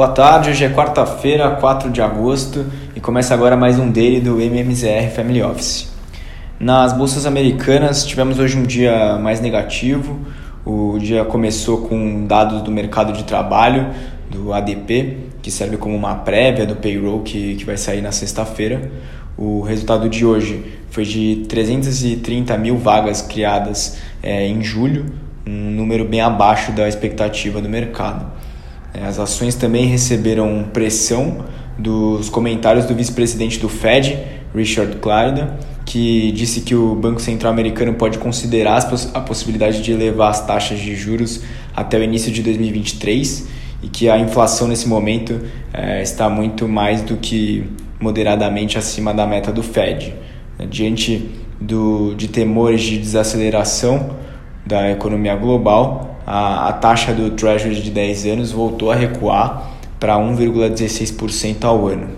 Boa tarde, hoje é quarta-feira, 4 de agosto e começa agora mais um daily do MMZR Family Office. Nas bolsas americanas tivemos hoje um dia mais negativo. O dia começou com dados do mercado de trabalho, do ADP, que serve como uma prévia do payroll que, que vai sair na sexta-feira. O resultado de hoje foi de 330 mil vagas criadas é, em julho, um número bem abaixo da expectativa do mercado. É, as ações também receberam pressão dos comentários do vice-presidente do Fed, Richard Clarida, que disse que o Banco Central Americano pode considerar a possibilidade de elevar as taxas de juros até o início de 2023 e que a inflação nesse momento é, está muito mais do que moderadamente acima da meta do Fed. Diante do, de temores de desaceleração da economia global, a, a taxa do Treasury de 10 anos voltou a recuar para 1,16% ao ano.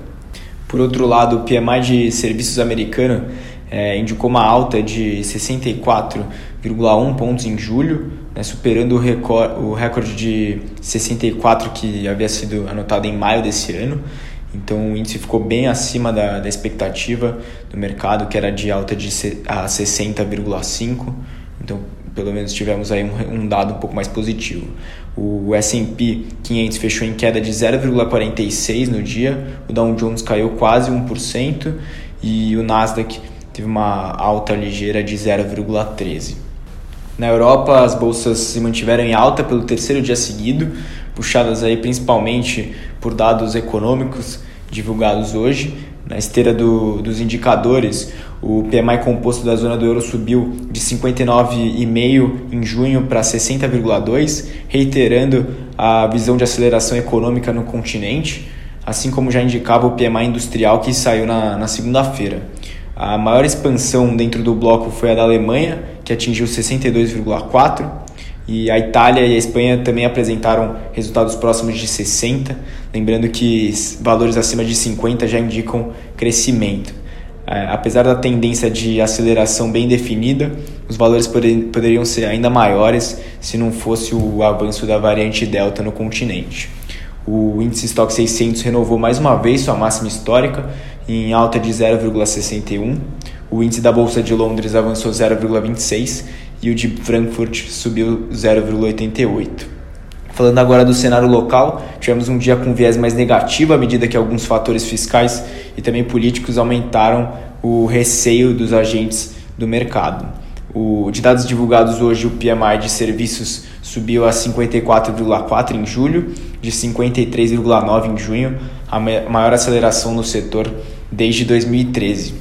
Por outro lado, o PMI de serviços americano é, indicou uma alta de 64,1 pontos em julho, né, superando o, recorde, o recorde de 64 que havia sido anotado em maio desse ano. Então o índice ficou bem acima da, da expectativa do mercado, que era de alta de a 60,5. Então pelo menos tivemos aí um, um dado um pouco mais positivo. O S&P 500 fechou em queda de 0,46 no dia, o Dow Jones caiu quase 1% e o Nasdaq teve uma alta ligeira de 0,13. Na Europa, as bolsas se mantiveram em alta pelo terceiro dia seguido, puxadas aí principalmente por dados econômicos divulgados hoje. Na esteira do, dos indicadores, o PMI composto da zona do euro subiu de 59,5 em junho para 60,2, reiterando a visão de aceleração econômica no continente, assim como já indicava o PMI industrial que saiu na, na segunda-feira. A maior expansão dentro do bloco foi a da Alemanha, que atingiu 62,4, e a Itália e a Espanha também apresentaram resultados próximos de 60, lembrando que valores acima de 50 já indicam crescimento. É, apesar da tendência de aceleração bem definida, os valores poderiam ser ainda maiores se não fosse o avanço da variante Delta no continente. O índice Stock 600 renovou mais uma vez sua máxima histórica em alta de 0,61. O índice da Bolsa de Londres avançou 0,26 e o de Frankfurt subiu 0,88. Falando agora do cenário local, tivemos um dia com viés mais negativo à medida que alguns fatores fiscais e também políticos aumentaram o receio dos agentes do mercado. O, de dados divulgados hoje, o PMI de serviços subiu a 54,4 em julho, de 53,9 em junho, a maior aceleração no setor desde 2013.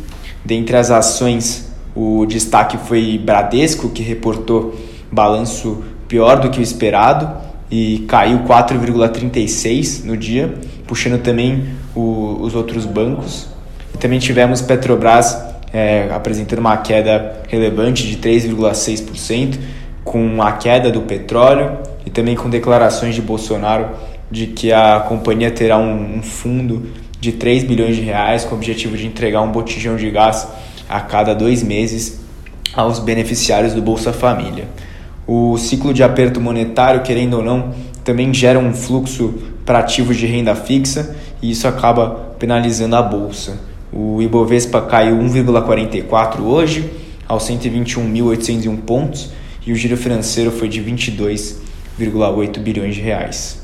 Dentre as ações, o destaque foi Bradesco, que reportou balanço pior do que o esperado e caiu 4,36 no dia, puxando também o, os outros bancos. E também tivemos Petrobras é, apresentando uma queda relevante de 3,6%, com a queda do petróleo e também com declarações de Bolsonaro de que a companhia terá um, um fundo de 3 bilhões de reais com o objetivo de entregar um botijão de gás a cada dois meses aos beneficiários do Bolsa Família. O ciclo de aperto monetário, querendo ou não, também gera um fluxo para ativos de renda fixa e isso acaba penalizando a bolsa. O Ibovespa caiu 1,44 hoje, aos 121.801 pontos, e o giro financeiro foi de 22,8 bilhões de reais.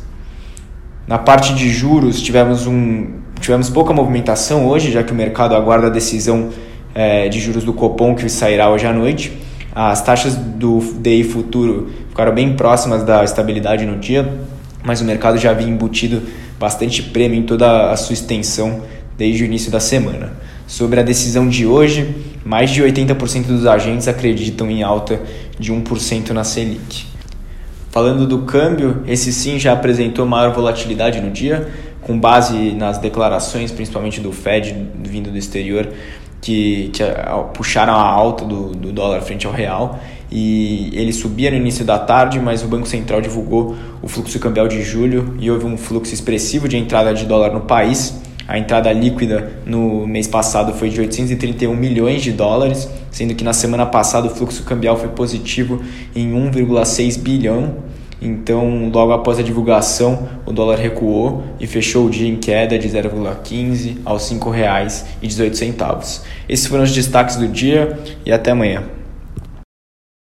Na parte de juros, tivemos, um, tivemos pouca movimentação hoje, já que o mercado aguarda a decisão é, de juros do Copom que sairá hoje à noite. As taxas do DI futuro ficaram bem próximas da estabilidade no dia, mas o mercado já havia embutido bastante prêmio em toda a sua extensão desde o início da semana. Sobre a decisão de hoje, mais de 80% dos agentes acreditam em alta de 1% na Selic. Falando do câmbio, esse sim já apresentou maior volatilidade no dia, com base nas declarações, principalmente do Fed vindo do exterior, que, que puxaram a alta do, do dólar frente ao real e ele subia no início da tarde, mas o Banco Central divulgou o fluxo cambial de julho e houve um fluxo expressivo de entrada de dólar no país. A entrada líquida no mês passado foi de 831 milhões de dólares, sendo que na semana passada o fluxo cambial foi positivo em 1,6 bilhão Então, logo após a divulgação, o dólar recuou e fechou o dia em queda de 0,15 aos R$ 5,18. Esses foram os destaques do dia e até amanhã.